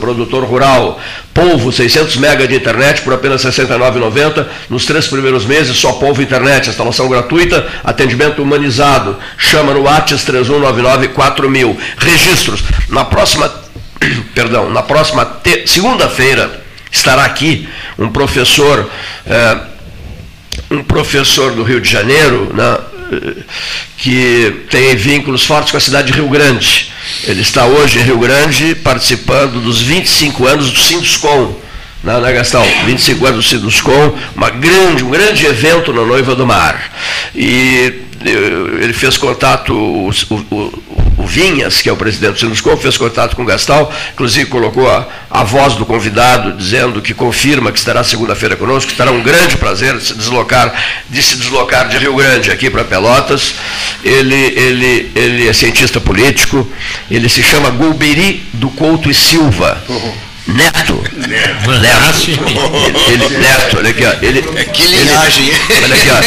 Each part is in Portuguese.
produtor rural. Polvo, 600 MB de internet por apenas R$ 69,90. Nos três primeiros meses, só Polvo Internet. Instalação gratuita, atendimento humanizado. Chama no WhatsApp 31994000. Registros. Na próxima, perdão, na próxima segunda-feira estará aqui um professor, é, um professor do Rio de Janeiro, né, que tem vínculos fortes com a cidade de Rio Grande. Ele está hoje em Rio Grande participando dos 25 anos do Sinduscom, na, na Gastão, 25 anos do Sinduscom, uma grande, um grande evento na Noiva do Mar. E eh, ele fez contato, o, o, o Vinhas, que é o presidente do Sinuscom, fez contato com o Gastal, inclusive colocou a, a voz do convidado dizendo que confirma que estará segunda-feira conosco, que estará um grande prazer de se deslocar, de se deslocar de Rio Grande aqui para Pelotas. Ele, ele, ele é cientista político, ele se chama Gulberi do Couto e Silva. Uhum Neto. Neto. Neto. Ele, ele, Neto, olha aqui, ó. Ele, é que linhagem, ele, Olha aqui, ó.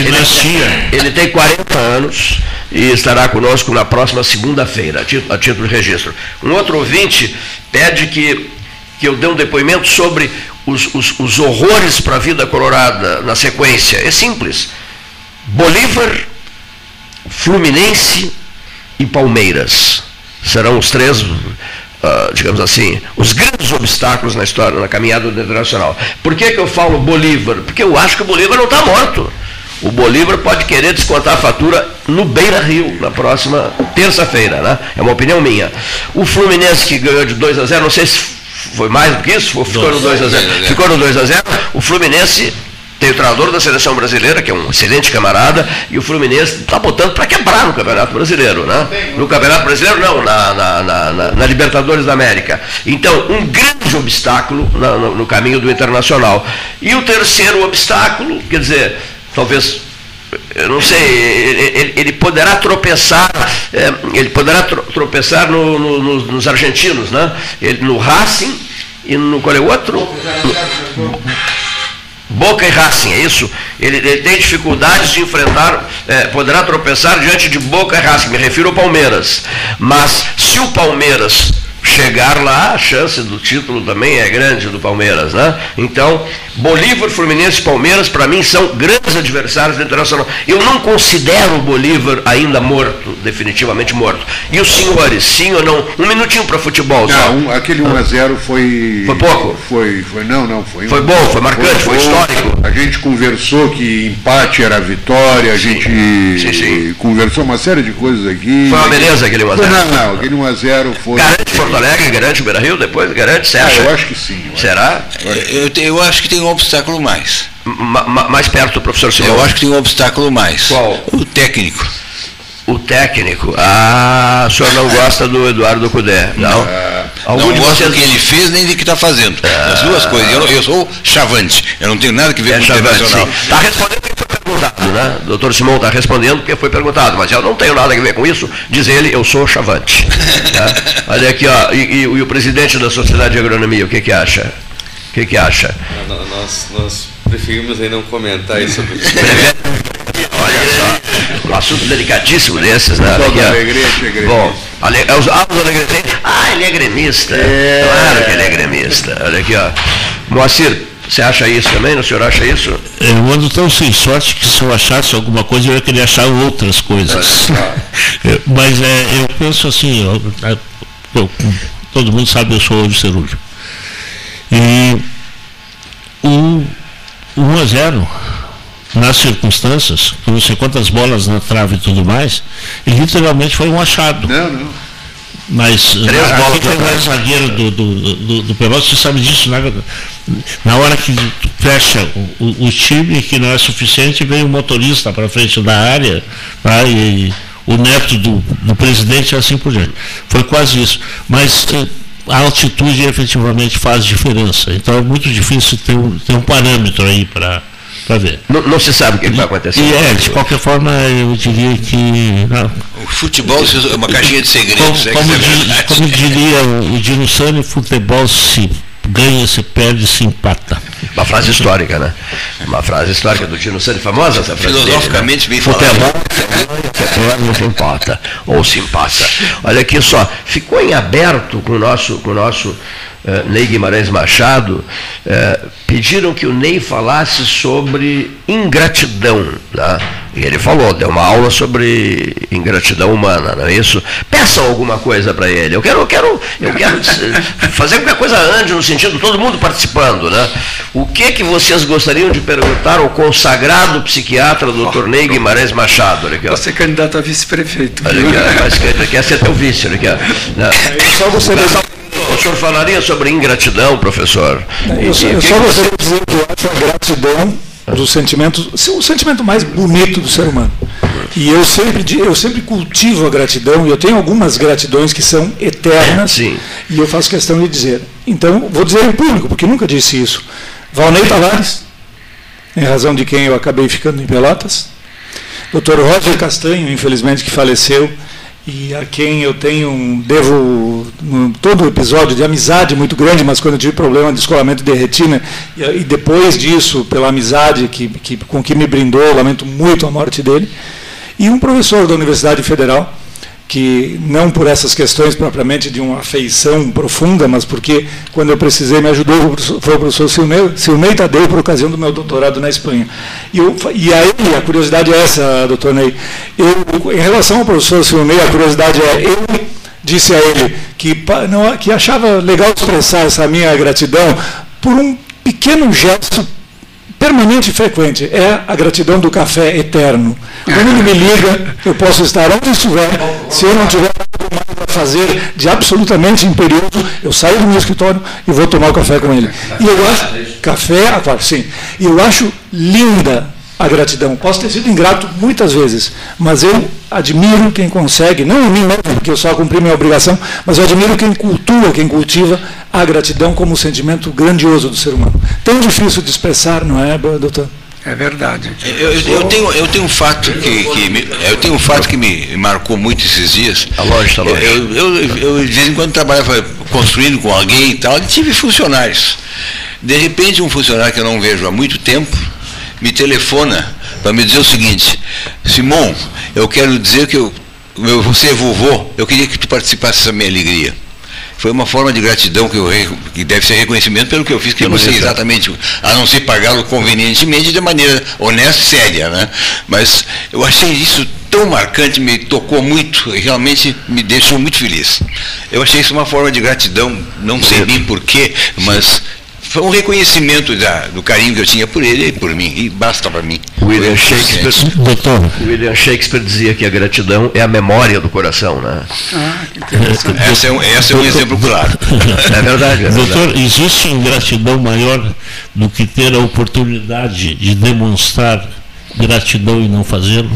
Ele, ele, ele tem 40 anos e estará conosco na próxima segunda-feira, a título de registro. Um outro ouvinte pede que, que eu dê um depoimento sobre os, os, os horrores para a vida colorada na sequência. É simples. Bolívar, Fluminense e Palmeiras. Serão os três Uh, digamos assim, os grandes obstáculos na história, na caminhada internacional. Por que, que eu falo Bolívar? Porque eu acho que o Bolívar não está morto. O Bolívar pode querer descontar a fatura no Beira Rio, na próxima terça-feira, né? É uma opinião minha. O Fluminense que ganhou de 2 a 0, não sei se foi mais do que isso, ficou no 2 a 0. Ficou no 2 a 0. O Fluminense tem o treinador da seleção brasileira, que é um excelente camarada, e o Fluminense está botando para quebrar no Campeonato Brasileiro, né? No Campeonato Brasileiro, não, na, na, na, na Libertadores da América. Então, um grande obstáculo no, no caminho do internacional. E o terceiro obstáculo, quer dizer, talvez eu não sei, ele, ele poderá tropeçar, é, ele poderá tropeçar no, no, nos argentinos, né? Ele, no Racing e no qual é o outro? Boca e Racing, é isso? Ele, ele tem dificuldades de enfrentar, é, poderá tropeçar diante de Boca e Racing, me refiro ao Palmeiras. Mas se o Palmeiras chegar lá, a chance do título também é grande do Palmeiras, né? Então, Bolívar, Fluminense e Palmeiras, para mim, são grandes adversários do Internacional. Eu não considero o Bolívar ainda morto, definitivamente morto. E os senhores, sim ou não? Um minutinho para futebol. Não, um, aquele 1 a 0 foi. Foi pouco? Foi, foi não, não. Foi, foi bom, foi marcante, foi, foi, histórico. A gente conversou que empate era vitória, a gente sim, sim. conversou uma série de coisas aqui. Foi uma beleza aquele 1 a 0 Não, não, aquele 1 a 0 foi. Garante Porto Alegre, garante o Beira Rio, depois garante, você acha? Ah, eu acho que sim. Será? Eu, eu, eu acho que tem um obstáculo mais. Ma, mais perto do professor Simão. Eu acho que tem um obstáculo mais. Qual? O técnico. O técnico. Ah, o senhor não gosta do Eduardo Cudé, não? Ah, não gosto vocês... do que ele fez nem do que está fazendo. Ah, As duas coisas. Eu, eu, sou chavante. Eu não tenho nada que ver é com o internacional. Está respondendo porque foi perguntado, né? O doutor Simão está respondendo porque foi perguntado, mas eu não tenho nada a ver com isso. Diz ele, eu sou chavante. tá? Olha aqui, ó, e, e, e, o presidente da Sociedade de Agronomia, o que, que acha? O que, que acha? Nós, nós preferimos aí não comentar isso sobre isso. Olha só, um assunto delicadíssimo desses, né? Aqui, alegria, Bom, ale, é os, ah, os ah, ele é gremista. É. Claro que ele é gremista. Olha aqui, ó. Moacir, você acha isso também? O senhor acha isso? Eu ando tão sem sorte que se eu achasse alguma coisa, eu ia querer achar outras coisas. Mas é, eu penso assim, eu, eu, todo mundo sabe que eu sou hoje cirúrgico. E o 1 a 0 nas circunstâncias, com não sei quantas bolas na trave e tudo mais, literalmente foi um achado. Não, não. Mas Três aqui tem um zagueiro do, do, do, do Pelotas, você sabe disso, né? na hora que fecha o, o, time, que não é suficiente, vem o motorista para frente da área, tá? e, e o neto do, do presidente e assim por diante. Foi quase isso. Mas eh, a altitude efetivamente faz diferença. Então é muito difícil ter um, ter um parâmetro aí para ver. Não, não, se sabe o que vai acontecer. E é, de qualquer forma, eu diria que. Não. O futebol é uma caixinha de segredos. Como, como, di, como diria o Dino Sani, futebol se ganha, se perde, se empata. Uma frase histórica, né? Uma frase histórica do Tino Sani, famosa essa frase. Filosoficamente dele, né? bem Futebol, futebol não se importa, ou se empata. Olha aqui só, ficou em aberto com o nosso, com o nosso eh, Ney Guimarães Machado, eh, pediram que o Ney falasse sobre ingratidão. Né? E ele falou, deu uma aula sobre ingratidão humana, não é isso? Peçam alguma coisa para ele. Eu quero, eu quero, eu quero fazer a coisa ande no sentido todo mundo participando, né? O que que vocês gostariam de perguntar ao consagrado psiquiatra Dr. Ney Guimarães Machado? Você é candidato a vice-prefeito. Mas quer, quer ser teu vice, ele quer. Né? Eu só gostaria o senhor falaria sobre ingratidão, professor? Eu, eu só gostaria de dizer que eu acho a gratidão do sentimento, o sentimento mais bonito do ser humano. E eu sempre, eu sempre cultivo a gratidão, e eu tenho algumas gratidões que são eternas, Sim. e eu faço questão de dizer. Então, vou dizer em público, porque nunca disse isso. Valnei Tavares, em razão de quem eu acabei ficando em Pelotas. Dr. Roger Castanho, infelizmente, que faleceu, e a quem eu tenho, devo todo o episódio de amizade muito grande, mas quando eu tive problema de escolamento de retina, e, e depois disso, pela amizade que, que, com que me brindou, lamento muito a morte dele, e um professor da Universidade Federal, que não por essas questões propriamente de uma afeição profunda, mas porque quando eu precisei me ajudou foi o professor Silmei, Tadeu por ocasião do meu doutorado na Espanha. E, eu, e aí, a curiosidade é essa, doutor Ney, eu, em relação ao professor Silmei, a curiosidade é, eu disse a ele que, não, que achava legal expressar essa minha gratidão por um pequeno gesto permanente e frequente. É a gratidão do café eterno. Quando ele me liga, eu posso estar onde estiver, se eu não tiver nada mais para fazer de absolutamente imperioso, eu saio do meu escritório e vou tomar o café com ele. E eu acho. Café, sim. E eu acho linda a gratidão. Posso ter sido ingrato muitas vezes, mas eu admiro quem consegue, não em mim mesmo, porque eu só cumpri minha obrigação, mas eu admiro quem cultua, quem cultiva a gratidão como um sentimento grandioso do ser humano. Tão difícil de expressar, não é, doutor? É verdade. Eu, eu, eu, tenho, eu tenho um fato que, que me, eu tenho um fato que me marcou muito esses dias. Tá longe, tá longe. Eu, eu, eu, de vez em quando trabalhava construindo com alguém e tal, e tive funcionários. De repente um funcionário que eu não vejo há muito tempo me telefona para me dizer o seguinte, Simon, eu quero dizer que eu, você é vovô, eu queria que tu participasse dessa minha alegria. Foi uma forma de gratidão que, eu, que deve ser reconhecimento pelo que eu fiz, que eu não sei exatamente, a não ser pagá-lo convenientemente de maneira honesta e séria. Né? Mas eu achei isso tão marcante, me tocou muito e realmente me deixou muito feliz. Eu achei isso uma forma de gratidão, não sei bem porquê, mas foi um reconhecimento da, do carinho que eu tinha por ele e por mim, e basta para mim. William Shakespeare, William Shakespeare dizia que a gratidão é a memória do coração, né? Ah, que interessante. Esse é um, esse é um exemplo claro. É verdade, é verdade. Doutor, existe gratidão maior do que ter a oportunidade de demonstrar gratidão e não fazê-lo?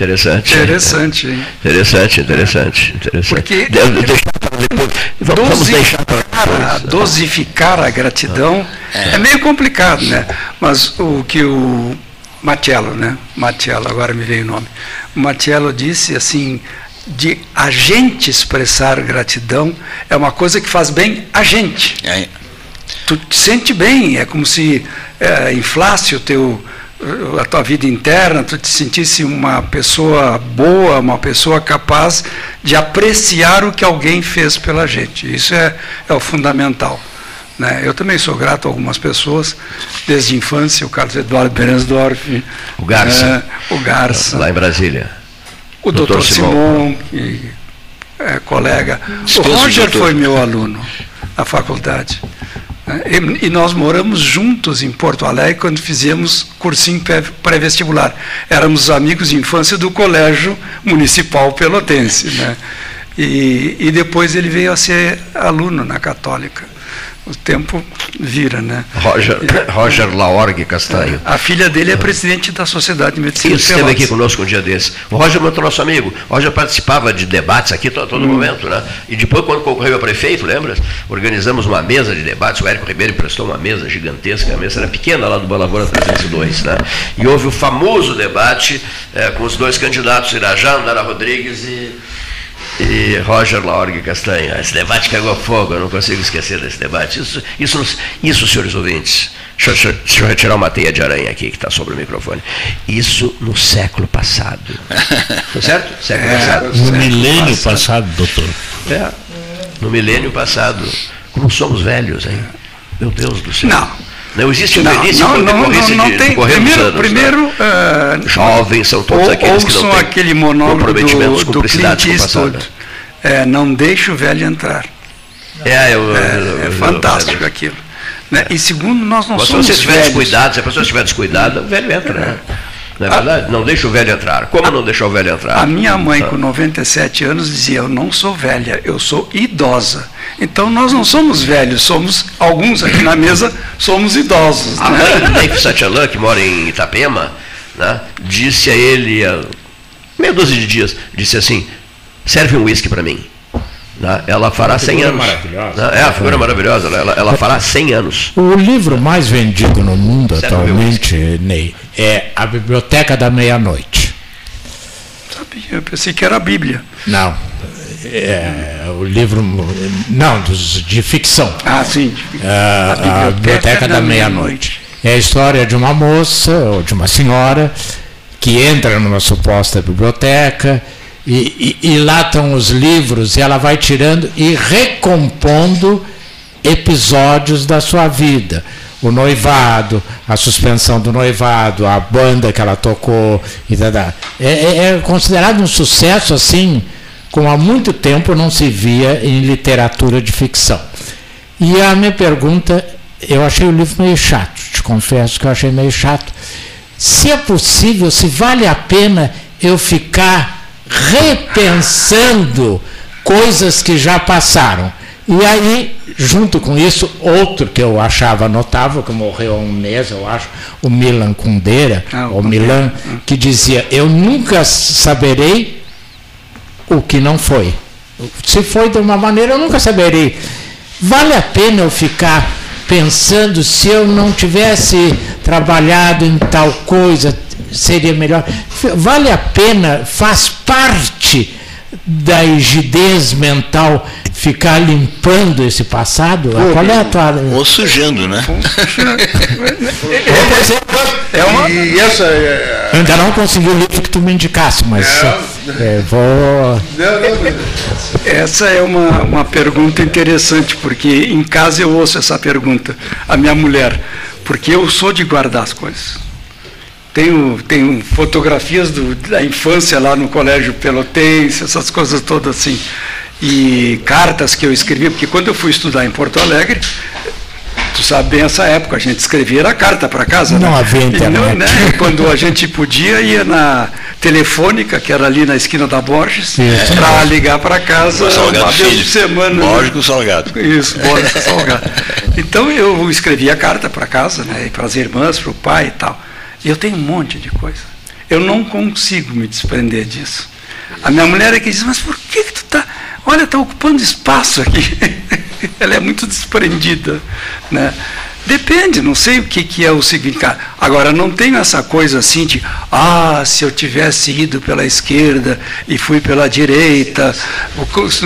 Interessante. Interessante, hein? Interessante, interessante, interessante. Porque De, deixar para depois. Vamos, vamos deixar para dosificar a gratidão é. é. meio complicado, né? Mas o que o Matiello, né? Matiello, agora me veio o nome. O Matiello disse assim, de a gente expressar gratidão é uma coisa que faz bem a gente. É. Tu te sente bem, é como se é, inflasse o teu a tua vida interna, tu te sentisse uma pessoa boa, uma pessoa capaz de apreciar o que alguém fez pela gente. Isso é, é o fundamental. Né? Eu também sou grato a algumas pessoas, desde a infância, o Carlos Eduardo Berensdorf, o Garça, é, o Garça lá em Brasília, o doutor Simon, Simon que é colega. O Roger foi meu aluno na faculdade. E nós moramos juntos em Porto Alegre quando fizemos cursinho pré-vestibular. Éramos amigos de infância do Colégio Municipal Pelotense. Né? E, e depois ele veio a ser aluno na Católica o tempo vira, né? Roger, Roger Laorgue Castanho. A filha dele é presidente da Sociedade de Medicina Isso, esteve aqui conosco um dia desse. O Roger é nosso amigo. O Roger participava de debates aqui todo, todo hum. momento, né? E depois, quando concorreu a prefeito, lembra? Organizamos uma mesa de debates. O Érico Ribeiro emprestou uma mesa gigantesca. A mesa era pequena lá do Balavora 302, né? E houve o famoso debate é, com os dois candidatos, Irajá, Andara Rodrigues e e Roger Laorgue Castanho. Esse debate pegou fogo, eu não consigo esquecer desse debate. Isso, isso, isso senhores ouvintes, deixa, eu- deixa eu retirar uma teia de aranha aqui que está sobre o microfone. Isso no século passado. Tá certo? Século passado. No milênio passado, doutor. É, no milênio passado. Como somos velhos, hein? Meu Deus do céu. Não. Não existe Não, velhice não, não, não, não de tem. Primeiro, anos, né? primeiro ah, Jovens são todos ou, aqueles que não têm aquele monólogo do, do Clint Eastwood. É, não deixe o velho entrar. É, eu, É, eu- é eu- fantástico aquilo. né? E segundo, nós não Mas se somos você estiver velhos. descuidado, se a pessoa estiver descuidada, o velho entra, né? Não é verdade? Não deixa o velho entrar. Como não deixar o velho entrar? A minha mãe, Ah. com 97 anos, dizia: Eu não sou velha, eu sou idosa. Então nós não somos velhos, somos, alguns aqui na mesa, somos idosos. A né? mãe do Dave Satialan, que mora em Itapema, né, disse a ele, há meia dúzia de dias, disse assim, serve um uísque para mim. Né? Ela fará 100 figura anos. maravilhosa. Né? É, a figura maravilhosa. Ela, ela fará 100 anos. O livro mais vendido no mundo atualmente, Ney, é A Biblioteca da Meia-Noite. Sabia, Eu pensei que era a Bíblia. Não. É, o livro. Não, dos, de ficção. Ah, sim. Ah, a Biblioteca da Meia-Noite. É a história de uma moça ou de uma senhora que entra numa suposta biblioteca e, e- e lá estão os livros e ela vai tirando e recompondo episódios da sua vida. O noivado, a suspensão do noivado, a banda que ela tocou. E tal. É, é- é considerado um sucesso assim, como há muito tempo não se via em literatura de ficção. E a minha pergunta, eu achei o livro meio chato, te confesso que eu achei meio chato. Se é possível, se vale a pena eu ficar repensando coisas que já passaram. E aí, junto com isso, outro que eu achava notável, que morreu há um mês, eu acho, o Milan Kundera, Ah, o. Milan, que dizia, eu nunca saberei o que não foi. Se foi de uma maneira, eu nunca saberei. Vale a pena eu ficar pensando se eu não tivesse trabalhado em tal coisa, seria melhor? Vale a pena, faz parte da rigidez mental ficar limpando esse passado? Qual é a tua. Ou sujando, né? É uma, E essa é. Ainda não consegui o livro que tu me indicasse, mas é, vou. Não, não, essa é uma, uma pergunta interessante, porque em casa eu ouço essa pergunta, a minha mulher, porque eu sou de guardar as coisas. Tenho, tenho fotografias do- da infância lá no colégio pelotense, essas coisas todas assim. E cartas que eu escrevi, porque quando eu fui estudar em Porto Alegre, tu sabe bem essa época, a gente escrevia a carta para casa. Não né? havia E internet. né, quando a gente podia, ia na telefônica, que era ali na esquina da Borges, para ligar para casa uma vez por semana. Lógico, Salgado. Isso, Borges Salgado. Então eu escrevia carta para casa, né, para as irmãs, para o pai e tal. E eu tenho um monte de coisa. Eu não consigo me desprender disso. A minha mulher é que diz, mas por que, que tu tá. Olha, está ocupando espaço aqui. Ela é muito desprendida. Né? Depende, não sei o que, que é o significado. Agora, não tenho essa coisa assim de, ah, se eu tivesse ido pela esquerda e fui pela direita,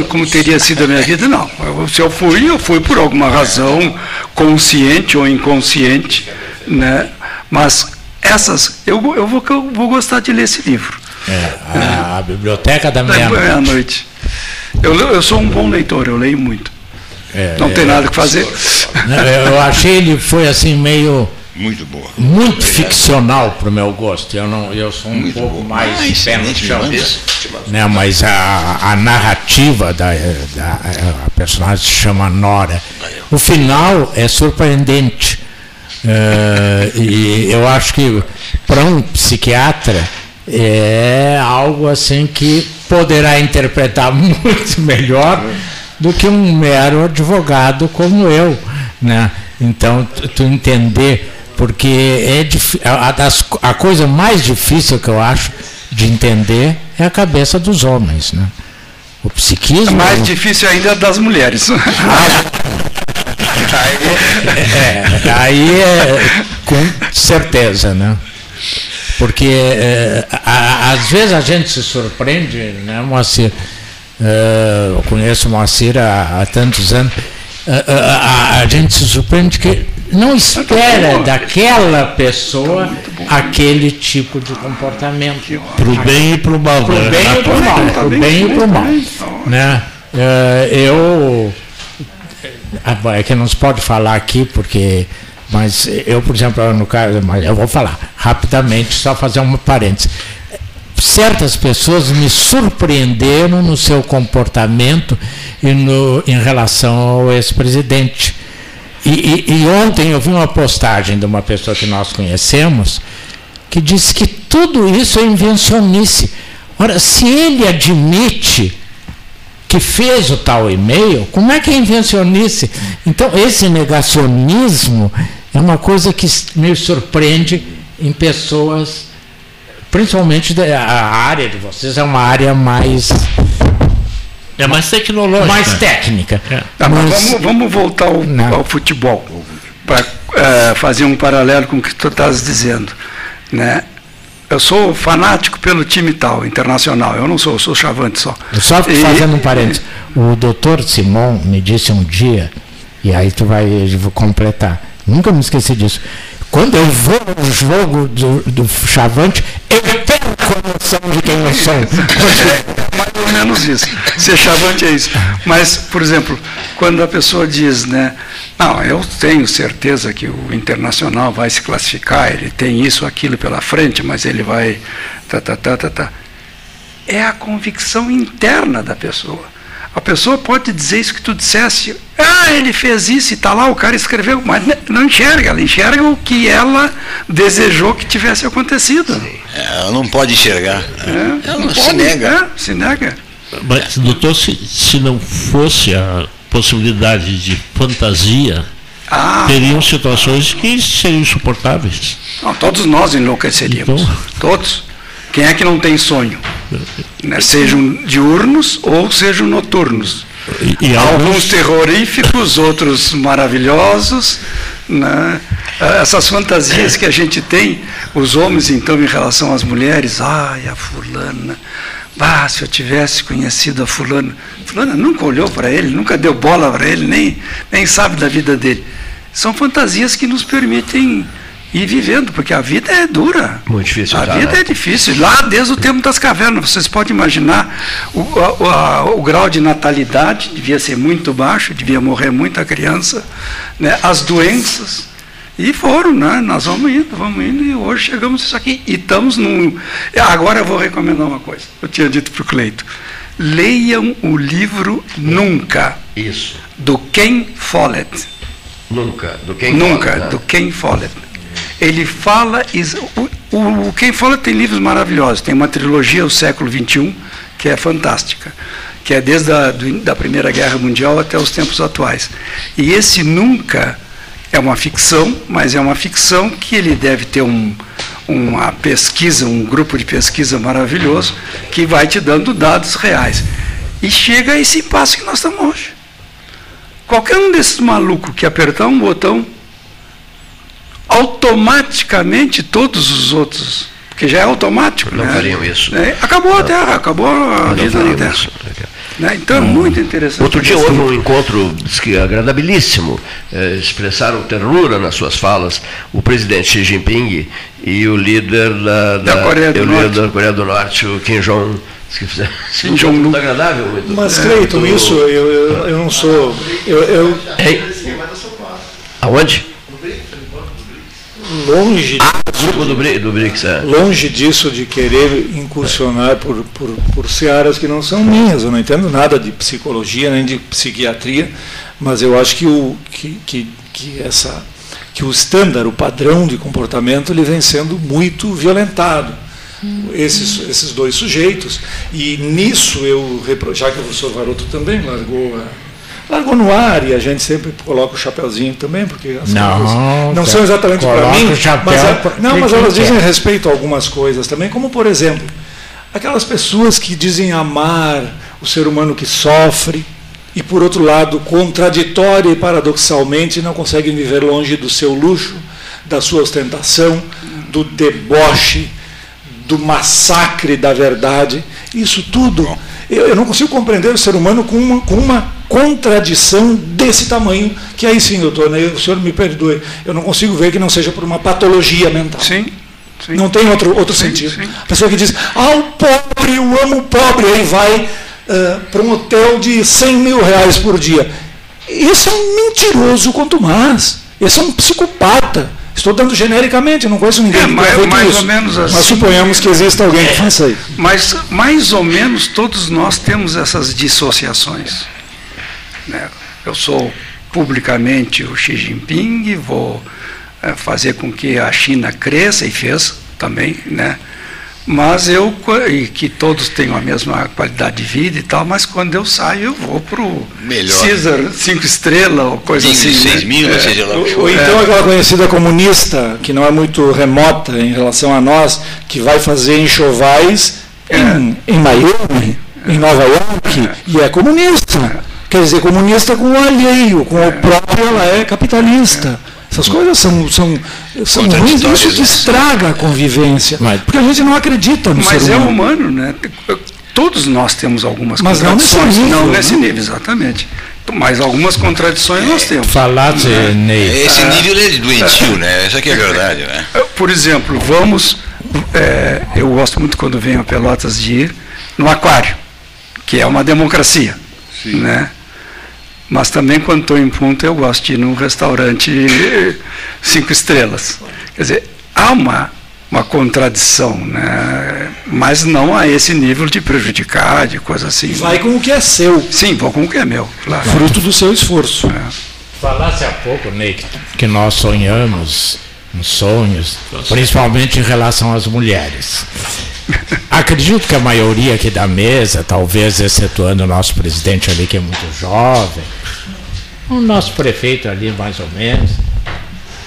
como teria sido a minha vida? Não. Se eu fui, eu fui por alguma razão, consciente ou inconsciente. Né? Mas essas, eu, vou- eu, vou, eu vou gostar de ler esse livro. É, a, a Biblioteca da Meia-Noite. meia-noite. Eu, eu sou um bom leitor, eu leio muito. É, Não tem nada que fazer. Eu achei ele foi assim meio Muito boa. muito ficcional para o meu gosto. Eu não, eu sou um Muito pouco bom. mais Ah, pé no excelente, chão, Miranda. né? Mas a, a narrativa da, da a personagem se chama Nora. O final é surpreendente. Eh, e eu acho que para um psiquiatra é algo assim que poderá interpretar muito melhor do que um mero advogado como eu, né? Então tu, entender porque é a, a a coisa mais difícil que eu acho de entender é a cabeça dos homens, né? O psiquismo Mais difícil ainda é das mulheres. É, aí é com certeza, né? Porque é, a- às vezes a gente se surpreende, né, Moacir, Uh, eu conheço o Moacir há, há tantos anos. Uh, uh, a, a, gente se surpreende que não espera daquela pessoa aquele tipo de comportamento. Para o bem e para o mal. Para o bem e para o mal. Para o bem e para o mal. Né? eu. É que não se pode falar aqui porque mas eu, por exemplo, no caso, mas eu vou falar rapidamente, só fazer uma parêntese. Certas pessoas me surpreenderam no seu comportamento e no, em relação ao ex-presidente. E, e, e ontem eu vi uma postagem de uma pessoa que nós conhecemos que disse que tudo isso é invencionice. Ora, se ele admite que fez o tal e-mail, como é que é invencionice? Então, esse negacionismo é uma coisa que me surpreende em pessoas, principalmente a área de vocês é uma área mais. É mais tecnológica. Mais técnica. É. Tá, mas, vamos, vamos, voltar ao, ao futebol, para uh, fazer um paralelo com o que tu estás dizendo. Né? Eu sou fanático pelo time tal, internacional. Eu não sou, eu sou chavante só. Só e, fazendo um parênteses. O doutor Simon me disse um dia, e aí tu vai completar. Nunca me esqueci disso. Quando eu vou no jogo do, do Chavante, eu perco a noção de quem eu sou. Mais ou menos isso. Ser Chavante é isso. Mas, por exemplo, quando a pessoa diz, né? Não, eu tenho certeza que o Internacional vai se classificar, ele tem isso, aquilo pela frente, mas ele vai. Tá, tá, tá, tá, tá. É a convicção interna da pessoa. A pessoa pode dizer isso que tu dissesse, ah, ele fez isso e está lá, o cara escreveu, mas não enxerga, ela enxerga o que ela desejou que tivesse acontecido. É, ela não pode enxergar. É, ela não se pode, nega. É, se nega. Mas, doutor, se, se não fosse a possibilidade de fantasia, ah, teriam situações que seriam insuportáveis. Não, todos nós enlouqueceríamos. Então, todos. Quem é que não tem sonho? Né? Sejam diurnos ou sejam noturnos. E, e alguns... alguns terroríficos, outros maravilhosos. Né? Essas fantasias que a gente tem, os homens então em relação às mulheres, ai, a fulana, ah, se eu tivesse conhecido a fulana, fulana nunca olhou para ele, nunca deu bola para ele, nem, nem sabe da vida dele. São fantasias que nos permitem ir vivendo, porque a vida é dura. Muito difícil. A tá, vida né? é difícil. Lá desde o tempo das cavernas, vocês podem imaginar o, o, a, o grau de natalidade devia ser muito baixo, devia morrer muita criança, né? as doenças. E foram, né? Nós vamos indo, vamos indo, e hoje chegamos isso aqui. E estamos num. Agora eu vou recomendar uma coisa. Eu tinha dito para o Cleito. Leiam o livro Nunca. Isso. Do Ken Follett. Nunca. Do Ken Nunca, Follett, né? do Ken Follett ele fala. O, o, quem fala tem livros maravilhosos. Tem uma trilogia, O Século XXI, que é fantástica, que é desde a do, da Primeira Guerra Mundial até os tempos atuais. E esse nunca é uma ficção, mas é uma ficção que ele deve ter um, uma pesquisa, um grupo de pesquisa maravilhoso, que vai te dando dados reais. E chega a esse impasse que nós estamos hoje. Qualquer um desses malucos que apertar um botão automaticamente todos os outros, porque já é automático. Não né? fariam isso. É, acabou a Terra, acabou a não vida na Terra. Isso. Né? Então é hum. muito interessante. Outro dia houve um encontro que agradabilíssimo, é, expressaram ternura nas suas falas o presidente Xi Jinping e o líder da, da, da Coreia do Norte, da Coreia do Norte o Kim Jong Kim Jong muito agradável. Muito, Mas, Cleiton, isso eu, eu, eu, não sou. Eu, eu... Aonde? Longe ah, grupo do, do BRICS, é. longe disso de querer incursionar por, por, por searas que não são minhas. Eu não entendo nada de psicologia nem de psiquiatria, mas eu acho que o que, que, que essa que o estándar, o padrão de comportamento, ele vem sendo muito violentado. Esses, esses dois sujeitos. E nisso eu, já que o professor Varoto também largou a largou no ar e a gente sempre coloca o chapéuzinho também, porque as não, coisas não são exatamente para mim, mas, é, não, mas elas dizem respeito a algumas coisas também, como por exemplo, aquelas pessoas que dizem amar o ser humano que sofre e por outro lado, contraditória e paradoxalmente, não conseguem viver longe do seu luxo, da sua ostentação, do deboche, do massacre da verdade. Isso tudo Eu, eu, não consigo compreender o ser humano com uma, com uma contradição desse tamanho, que aí sim, doutor, né, o senhor me perdoe, eu não consigo ver que não seja por uma patologia mental. Sim. Sim. Não tem outro, outro sim, sentido. Sim. A pessoa que diz, ah, o pobre, eu amo o pobre, aí vai uh, para um hotel de 100 mil reais por dia. Esse é um mentiroso quanto mais. Esse é um psicopata. Estou dando genericamente, não conheço ninguém é, mais, mais isso. ou menos assim. Mas suponhamos que exista alguém que faça isso. Mas mais ou menos todos nós temos essas dissociações. Né? Eu sou publicamente o Xi Jinping, vou é, fazer com que a China cresça e fez também, né? Mas eu, e que todos tenham a mesma qualidade de vida e tal, mas quando eu saio, eu vou para o Caesar, cinco estrelas, ou coisa cinco, assim. Seis né? mil, é, seja lá o Ou então aquela conhecida comunista, que não é muito remota em relação a nós, que vai fazer enxovais é. em, em Miami, é. em Nova York, e é comunista. Quer dizer, comunista com o alheio, com o próprio, ela é capitalista. Essas coisas são, são, são ruins, isso que estraga a convivência. Mas, porque a gente não acredita no mas ser é humano. Mas é humano, né? Todos nós temos algumas mas contradições. Não nesse nível. Não nesse nível, exatamente. Mas algumas contradições nós temos. Falar de né? Ney. Esse nível é doentio, né? Essa aqui é a verdade, né? Por exemplo, vamos. É, eu gosto muito quando venho a Pelotas de ir no aquário, que é uma democracia. Sim. Né? Mas também, quando estou em ponto, eu gosto de ir num restaurante cinco estrelas. Quer dizer, há uma, uma contradição, né? mas não a esse nível de prejudicar, de coisa assim. Vai com o que é seu. Sim, vou com o que é meu. Claro. Fruto do seu esforço. É. Falasse há pouco, Ney, que nós sonhamos nos sonhos, principalmente em relação às mulheres. Acredito que a maioria aqui da mesa, talvez excetuando o nosso presidente ali, que é muito jovem, o nosso prefeito ali, mais ou menos,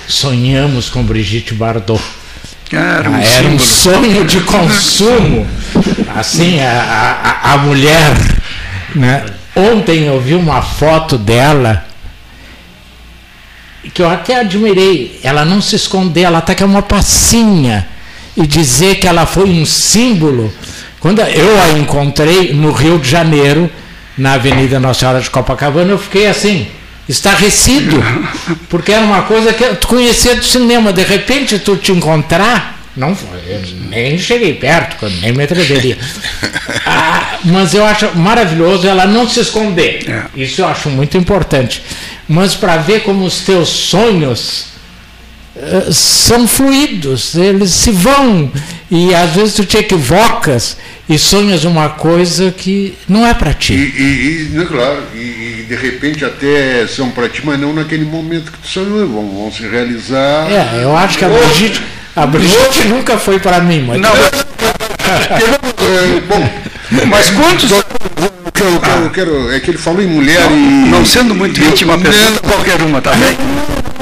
sonhamos com Brigitte Bardot. Era um, ah, era um sonho de consumo. Assim, a, a, a mulher. Né? Ontem eu vi uma foto dela que eu até admirei. Ela não se escondeu, ela está com uma passinha e dizer que ela foi um símbolo. Quando eu a encontrei no Rio de Janeiro, na Avenida Nossa Senhora de Copacabana, eu fiquei assim, estarrecido, porque era uma coisa que tu conhecia do cinema, de repente tu te encontrar, não foi, nem cheguei perto, nem me atreveria. Ah, mas eu acho maravilhoso ela não se esconder. É. Isso eu acho muito importante. Mas para ver como os teus sonhos são fluidos, eles se vão e às vezes tu te equivocas e sonhas uma coisa que não é para ti. E, e, e, claro, e, e, de repente até são para ti, mas não naquele momento que tu sonhou, vão, vão se realizar. É, eu acho que a Brigitte, a Brigitte nunca foi para mim, mas. Não, mas, é, bom, mas quantos. Eu quero, eu quero, eu quero, é que ele falou em mulher não, e. Não sendo muito íntima, pessoa, qualquer uma também. Tá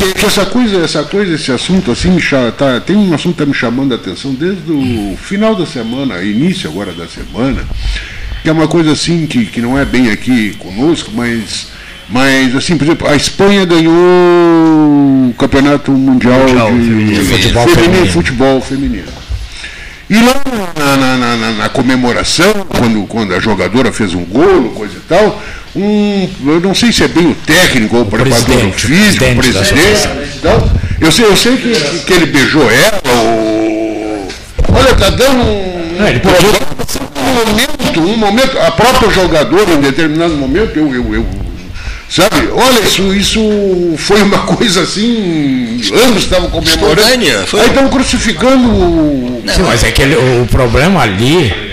que, que, essa coisa, essa coisa, esse assunto assim, me chama, tá, tem um assunto que está me chamando a atenção desde o final da semana, início agora da semana, que é uma coisa assim que, que não é bem aqui conosco, mas, mas assim, por exemplo, a Espanha ganhou o campeonato mundial, mundial de, feminino, futebol, feminino, futebol feminino. E lá na, na, na, na, comemoração, quando, quando a jogadora fez um gol, coisa e tal, um, eu não sei se é bem o técnico ou o, preparador físico, o presidente. Então, eu sei, eu sei que, que ele beijou ela, ou, olha, tá dando um, não, ele um momento, um momento, a própria jogadora em determinado momento, eu, eu, eu Sabe? Olha, isso, isso foi uma coisa assim. Anos estavam comemorando. Foi... Aí estão crucificando. Não, mas é que ele, o problema ali.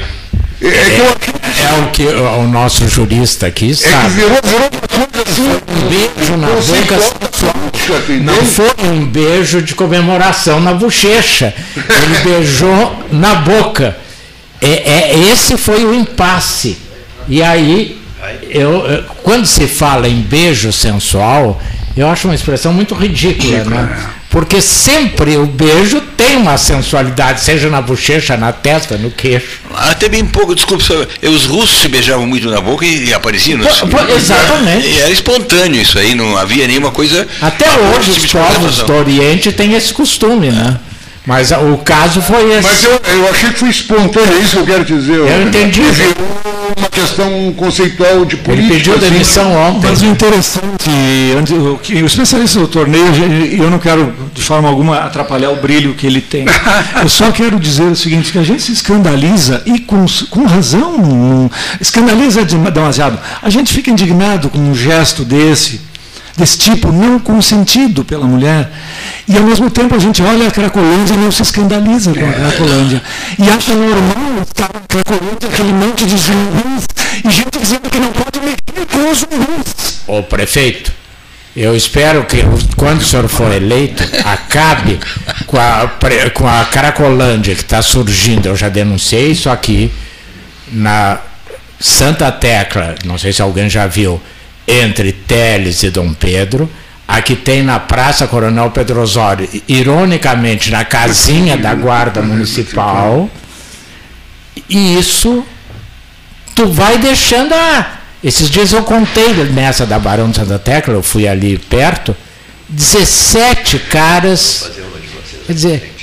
É, é, é, é o que o nosso jurista aqui sabe. É que virou, virou uma coisa assim. Um beijo na boca Não foi um beijo de comemoração na bochecha. Ele beijou na boca. É, é, esse foi o impasse. E aí eu, eu, quando se fala em beijo sensual, eu acho uma expressão muito ridícula, né? É. Porque sempre o beijo tem uma sensualidade, seja na bochecha, na testa, no queixo. Até bem pouco, desculpa, os russos se beijavam muito na boca e, e apareciam. Pô, pô, exatamente. E era espontâneo isso aí, não havia nenhuma coisa. Até hoje os povos do Oriente têm esse costume, né? Mas o caso foi esse. Mas eu, eu achei que foi espontâneo, é isso que eu quero dizer. Eu entendi. Uma questão conceitual de política. Ele pediu assim. demissão ontem. Mas o interessante, o que os especialistas do torneio, eu não quero de forma alguma atrapalhar o brilho que ele tem. Eu só quero dizer o seguinte, que a gente se escandaliza, e com, com razão, escandaliza demasiado. A gente fica indignado com um gesto desse, desse tipo, não consentido pela mulher. E ao mesmo tempo a gente olha a Cracolândia e não se escandaliza com a Cracolândia. E acha normal estar na Cracolândia aquele monte de zumbis e gente dizendo que não pode mexer com os zumbis. Ô prefeito, eu espero que quando o senhor for eleito, acabe com a, com a Cracolândia que está surgindo. Eu já denunciei isso aqui na Santa Tecla, não sei se alguém já viu, entre Teles e Dom Pedro a que tem na Praça Coronel Pedro Osório, ironicamente na casinha da Guarda Municipal, e isso tu vai deixando a. Esses dias eu contei nessa da Barão de Santa Tecla, eu fui ali perto, 17 caras. Quer dizer,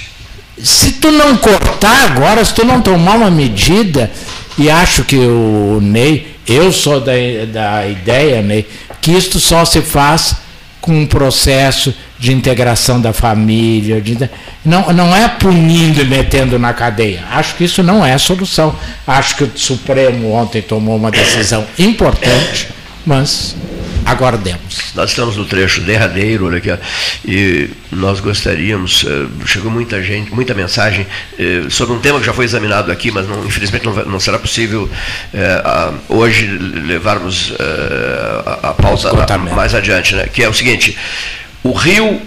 se tu não cortar agora, se tu não tomar uma medida, e acho que o Ney, eu sou da, da ideia, Ney, que isto só se faz com um processo de integração da família. De, não, não é punindo e metendo na cadeia. Acho que isso não é a solução. Acho que o Supremo ontem tomou uma decisão importante, mas aguardemos. Nós estamos no trecho derradeiro, olha aqui, ó, e nós gostaríamos, eh, chegou muita gente, muita mensagem eh, sobre um tema que já foi examinado aqui, mas não, infelizmente não, não, será possível eh, a, hoje levarmos a, a pauta mais adiante, né? que é o seguinte, o Rio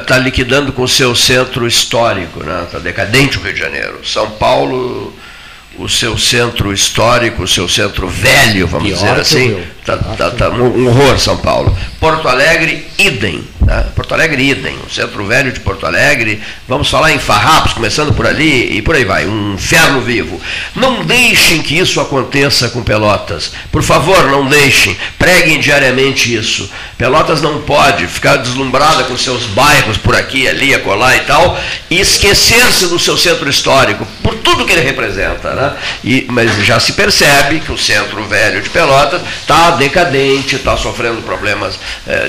está liquidando com o seu centro histórico, está né? Tá decadente o Rio de Janeiro. São Paulo o seu centro histórico, o seu centro velho, vamos Pior dizer assim. Tá, tá, tá, um horror São Paulo. Porto Alegre, idem. Tá? Porto Alegre, idem. O centro velho de Porto Alegre, vamos falar em farrapos, começando por ali e por aí vai. Um inferno vivo. Não deixem que isso aconteça com Pelotas. Por favor, não deixem. Preguem diariamente isso. Pelotas não pode ficar deslumbrada com seus bairros por aqui, ali, acolá e tal, e esquecer-se do seu centro histórico, por tudo que ele representa. Né? E, mas já se percebe que o centro velho de Pelotas está decadente, está sofrendo problemas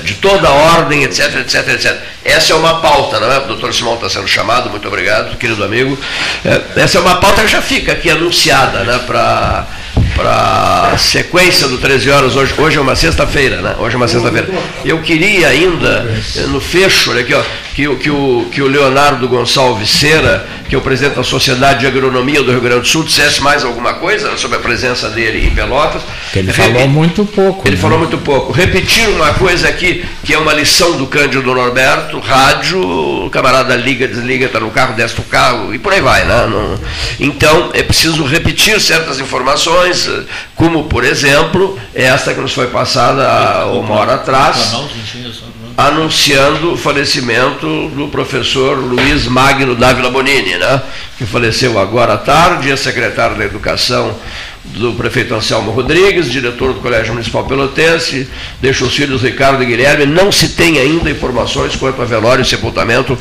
de toda ordem, etc, etc, etc. Essa é uma pauta, não é? O doutor Simão está sendo chamado, muito obrigado, querido amigo. É, essa é uma pauta que já fica aqui anunciada né, para para a sequência do 13 horas, hoje, hoje é uma sexta-feira, né? Hoje é uma sexta-feira. Eu queria ainda, no fecho, olha aqui, ó, que, que, o, que o Leonardo Gonçalves Cera, que é o presidente da Sociedade de Agronomia do Rio Grande do Sul, dissesse mais alguma coisa sobre a presença dele em Pelotas. Que ele falou muito pouco. Ele né? falou muito pouco. Repetir uma coisa aqui, que é uma lição do Cândido Norberto, rádio, o camarada liga, desliga, está no carro, desce do carro, e por aí vai. Né? Não, então, é preciso repetir certas informações, como, por exemplo, esta que nos foi passada há uma hora atrás, anunciando o falecimento do professor Luiz Magno Dávila Bonini, né? que faleceu agora à tarde, é secretário da Educação do prefeito Anselmo Rodrigues, diretor do Colégio Municipal Pelotense, deixa os filhos Ricardo e Guilherme. Não se tem ainda informações quanto a velório e sepultamento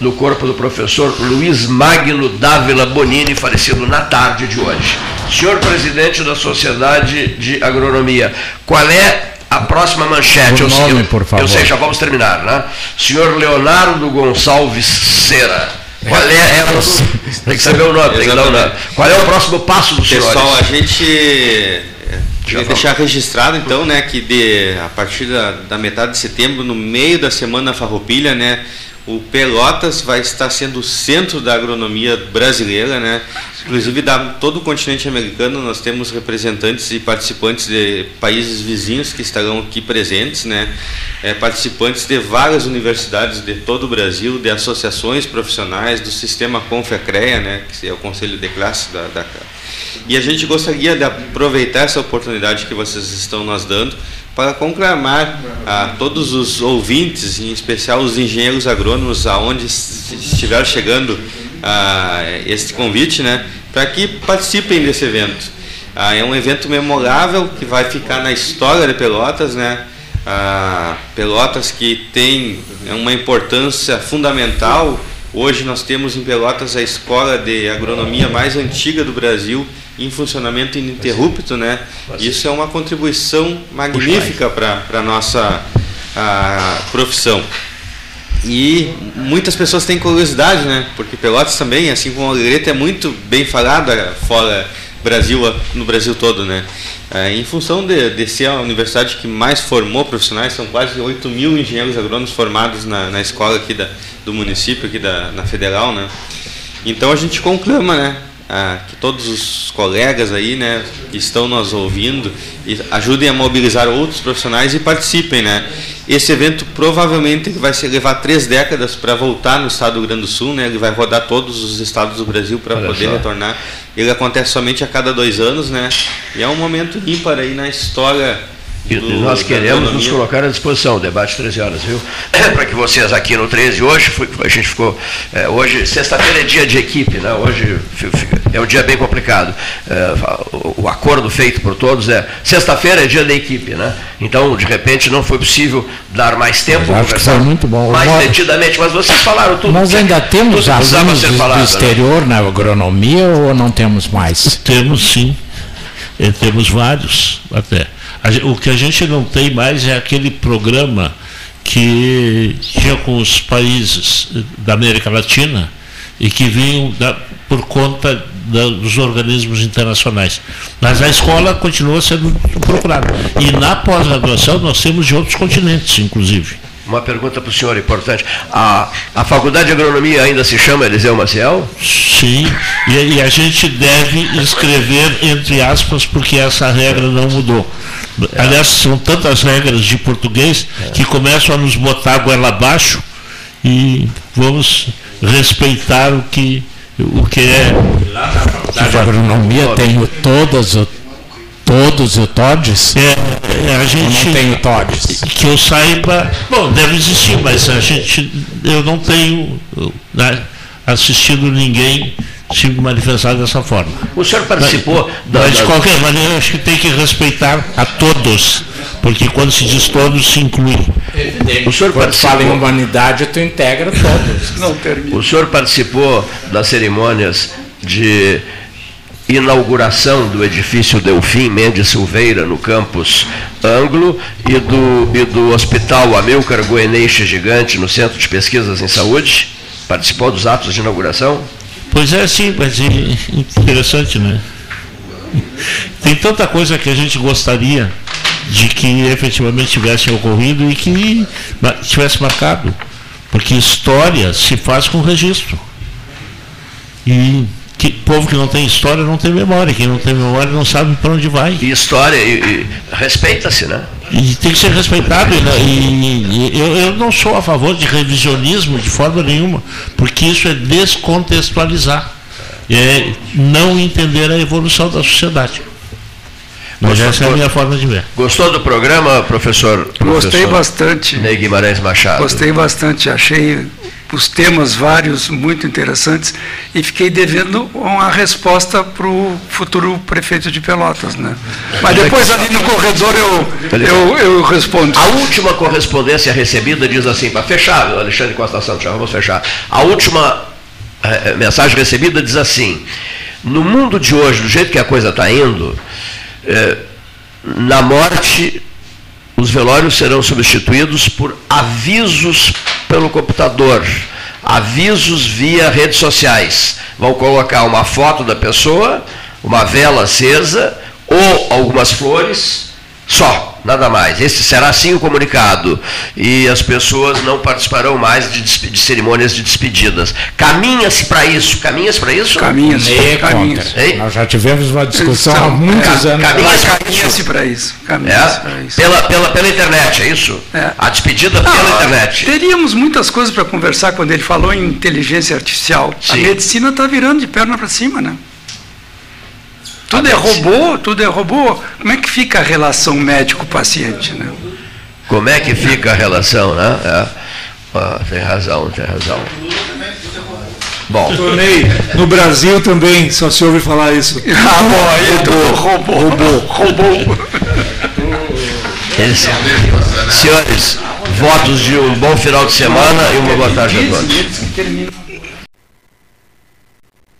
do corpo do professor Luiz Magno Dávila Bonini, falecido na tarde de hoje. Senhor presidente da Sociedade de Agronomia, qual é a próxima manchete? O nome, por favor. Eu sei, já vamos terminar, né? Senhor Leonardo Gonçalves Cera. Qual é, é o, tem que saber o nome, tem que dar o nome. Qual é o próximo passo do senhor? Pessoal, a gente Queria deixar registrado então, né, que de, a partir da, da, metade de setembro, no meio da semana farroupilha, né, o Pelotas vai estar sendo o centro da agronomia brasileira, né? Inclusive da todo o continente americano nós temos representantes e participantes de países vizinhos que estarão aqui presentes, né? É, participantes de várias universidades de todo o Brasil, de associações profissionais, do sistema Confecreia, né? Que é o conselho de classe da, da e a gente gostaria de aproveitar essa oportunidade que vocês estão nos dando para conclamar a todos os ouvintes, em especial os engenheiros agrônomos, aonde estiver chegando a este convite, né, para que participem desse evento. Ah, é um evento memorável que vai ficar na história de Pelotas, né? Ah, Pelotas que tem uma importância fundamental Hoje nós temos em Pelotas a escola de agronomia mais antiga do Brasil em funcionamento ininterrupto, né? Isso é uma contribuição magnífica para a nossa a profissão. E muitas pessoas têm curiosidade, né? Porque Pelotas também, assim como a Alegreta, é muito bem falada fora Brasil, no Brasil todo, né? É, em função de, de ser a universidade que mais formou profissionais, são quase 8 mil engenheiros agrônomos formados na, na escola aqui da, do município, aqui da, na Federal, né? Então a gente conclama, né? Que todos os colegas aí, né, que estão nos ouvindo, ajudem a mobilizar outros profissionais e participem, né. Esse evento provavelmente vai levar três décadas para voltar no estado do Rio Grande do Sul, né. Ele vai rodar todos os estados do Brasil para poder só. retornar. Ele acontece somente a cada dois anos, né. E é um momento ímpar aí na história e nós queremos nos colocar à disposição, o debate 13 horas, viu? Para que vocês aqui no 13, hoje foi, a gente ficou. É, hoje, sexta-feira é dia de equipe, né? Hoje é um dia bem complicado. É, o acordo feito por todos é sexta-feira é dia da equipe, né? Então, de repente, não foi possível dar mais tempo. acho que foi muito bom. Mais detidamente, mas vocês falaram tudo. Nós ainda temos alunos do, falado, do né? exterior né? na agronomia ou não temos mais? Temos sim. E temos vários até. O que a gente não tem mais é aquele programa que tinha com os países da América Latina e que vinham da, por conta da, dos organismos internacionais. Mas a escola continua sendo procurada. E na pós-graduação nós temos de outros continentes, inclusive. Uma pergunta para o senhor importante. A, a Faculdade de Agronomia ainda se chama Eliseu Maciel? Sim, e, e a gente deve escrever entre aspas, porque essa regra não mudou. É. Aliás, são tantas regras de português é. que começam a nos botar a goela abaixo e vamos respeitar o que, o que é. Lá na faculdade de agronomia tem todas todos os TODs? É, é, a gente. não tenho TODs. Que eu saiba. Bom, deve existir, mas a gente. Eu não tenho né, assistido ninguém se manifestar dessa forma. O senhor participou mas, da, mas de qualquer maneira, acho que tem que respeitar a todos, porque quando se diz todos, se inclui. O senhor quando participou... fala em humanidade, tu integra todos. Não termina. O senhor participou das cerimônias de inauguração do edifício Delfim Mendes Silveira no campus Anglo e do, e do Hospital Amilcar Goeneixe Gigante no Centro de Pesquisas em Saúde? Participou dos atos de inauguração? Pois é, sim, mas é interessante, né? Tem tanta coisa que a gente gostaria de que efetivamente tivesse ocorrido e que tivesse marcado. Porque história se faz com registro. E que povo que não tem história não tem memória. Quem não tem memória não sabe para onde vai. E história, respeita-se, né? E tem que ser respeitado. E, e, eu, eu não sou a favor de revisionismo de forma nenhuma, porque isso é descontextualizar. É não entender a evolução da sociedade. Mas Gostou, essa é a minha forma de ver. Gostou do programa, professor? Gostei professor bastante. Ney Guimarães Machado. Gostei bastante. Achei os temas vários muito interessantes e fiquei devendo uma resposta para o futuro prefeito de Pelotas. Né? Mas depois ali no corredor eu, eu, eu respondo. A última correspondência recebida diz assim, para fechar, Alexandre Costa Santos, já vamos fechar. A última é, mensagem recebida diz assim, no mundo de hoje, do jeito que a coisa está indo, é, na morte os velórios serão substituídos por avisos pelo computador, avisos via redes sociais. Vão colocar uma foto da pessoa, uma vela acesa ou algumas flores, só nada mais. Esse será sim o comunicado. E as pessoas não participarão mais de, de cerimônias de despedidas. Caminha-se para isso? Caminha-se para isso? Caminha-se. Caminha Nós já tivemos uma discussão há muitos é, anos. Caminha-se para isso. Caminha é, isso. Pela, pela, pela internet, é isso? É. A despedida não, pela internet. Teríamos muitas coisas para conversar quando ele falou em inteligência artificial. Sim. A medicina está virando de perna para cima, né? Tudo é robô, tudo é robô. Como é que fica a relação médico-paciente, né? Como é que fica a relação, né? É. Ah, tem razão, tem razão. Bom. Tornei, no Brasil também só se ouve falar isso. Ah, bom, aí robô, robô, robô. Eles, senhores, votos de um bom final de semana e uma boa tarde a todos.